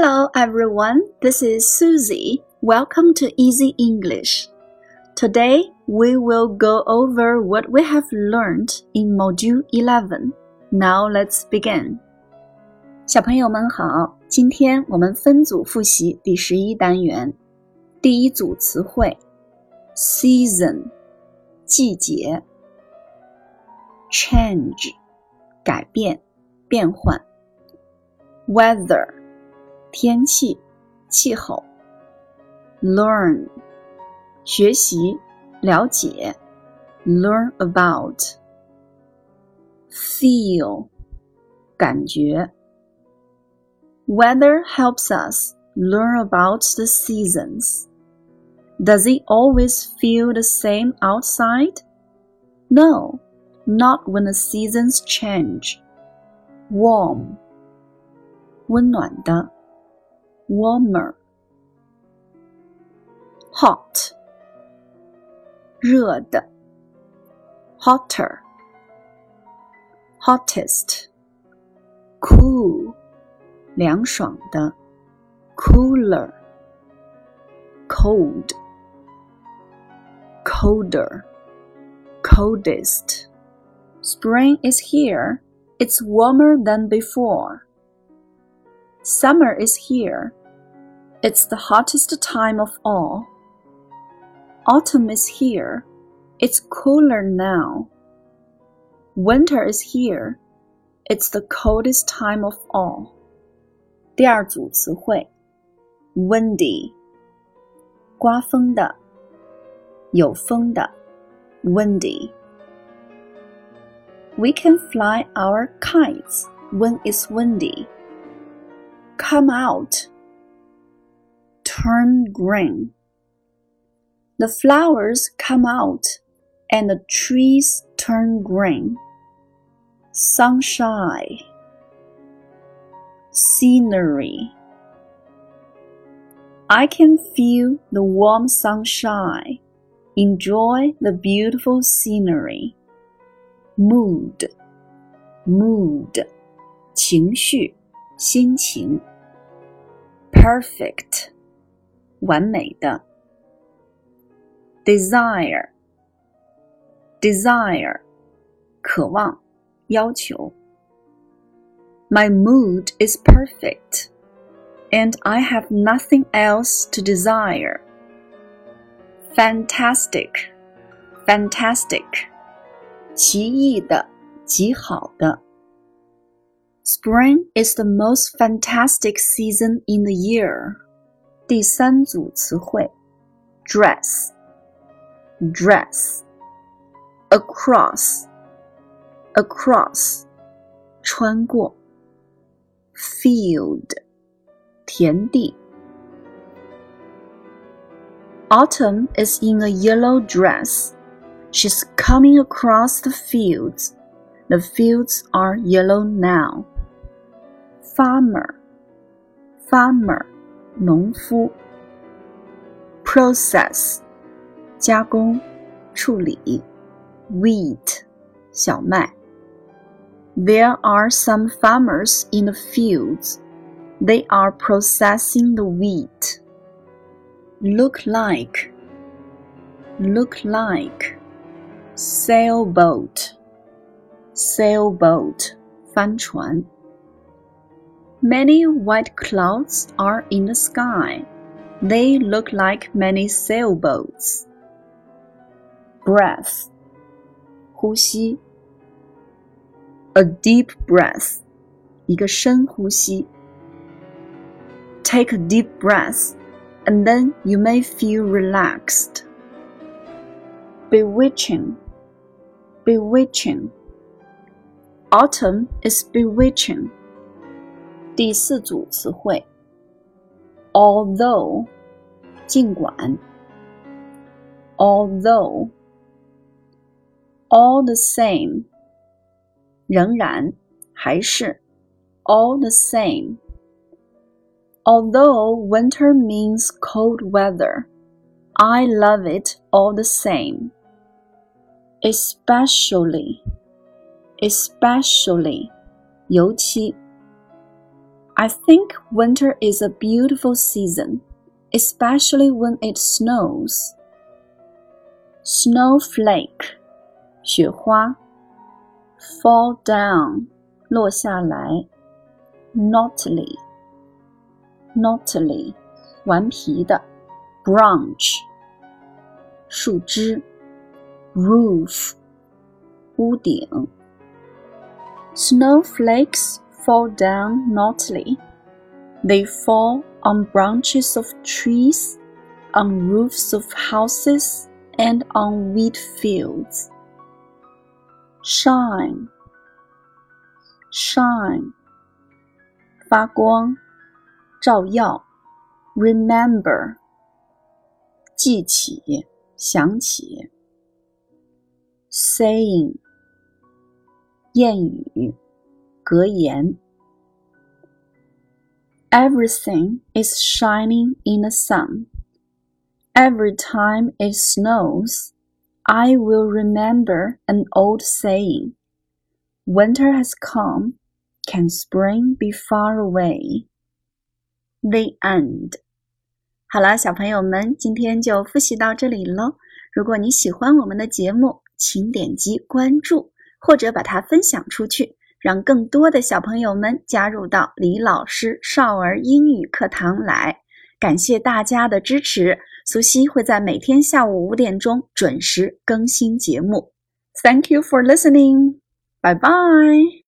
Hello everyone, this is Susie. Welcome to Easy English. Today we will go over what we have learned in Module 11. Now let's begin. 小朋友们好，今天我们分组复习第十一单元，第一组词汇：season，季节；change，改变、变换；weather。 天气、气候。Learn，学习、了解。Learn about。Feel，感觉。Weather helps us learn about the seasons. Does it always feel the same outside? No, not when the seasons change. Warm，温暖的。 warmer hot 热的 hotter hottest cool 凉爽的 cooler cold colder coldest spring is here it's warmer than before summer is here it's the hottest time of all. Autumn is here. It's cooler now. Winter is here. It's the coldest time of all. 第二组词汇，windy，刮风的，有风的，windy。We can fly our kites when it's windy. Come out turn green. The flowers come out and the trees turn green. Sunshine, scenery. I can feel the warm sunshine, enjoy the beautiful scenery. Mood, mood, 情绪，心情。Perfect 完美的。desire desire 渴望要求。My mood is perfect, and I have nothing else to desire. Fantastic, fantastic，奇异的，极好的。Spring is the most fantastic season in the year. 第三组词汇，dress，dress，across，across，穿过，field，田地。Autumn is in a yellow dress. She's coming across the fields. The fields are yellow now. Farmer, farmer. 农夫，process，加工、处理，wheat，小麦。There are some farmers in the fields. They are processing the wheat. Look like, look like, sailboat, sailboat, 帆船。 Many white clouds are in the sky. They look like many sailboats. Breath 呼吸 A deep breath 一个深呼吸 Take a deep breath and then you may feel relaxed. Bewitching Bewitching Autumn is bewitching. 第四组词汇，although，尽管，although，all the same，仍然，还是，all the same。Although winter means cold weather, I love it all the same. Especially, especially, 尤其 I think winter is a beautiful season, especially when it snows. Snowflake 雪花 fall down 落下来 knotty knotty 顽皮的 branch 树枝 roof 屋顶 snowflakes fall down knotly. They fall on branches of trees, on roofs of houses, and on wheat fields. Shine, shine, 发光，照耀。Remember, 记起，想起。Saying, 谚语。 格言。Everything is shining in the sun. Every time it snows, I will remember an old saying. Winter has come, can spring be far away? The end. 好了，小朋友们，今天就复习到这里喽。如果你喜欢我们的节目，请点击关注，或者把它分享出去。 让更多的小朋友们加入到李老师少儿英语课堂来，感谢大家的支持。苏西会在每天下午五点钟准时更新节目。Thank you for listening. Bye bye.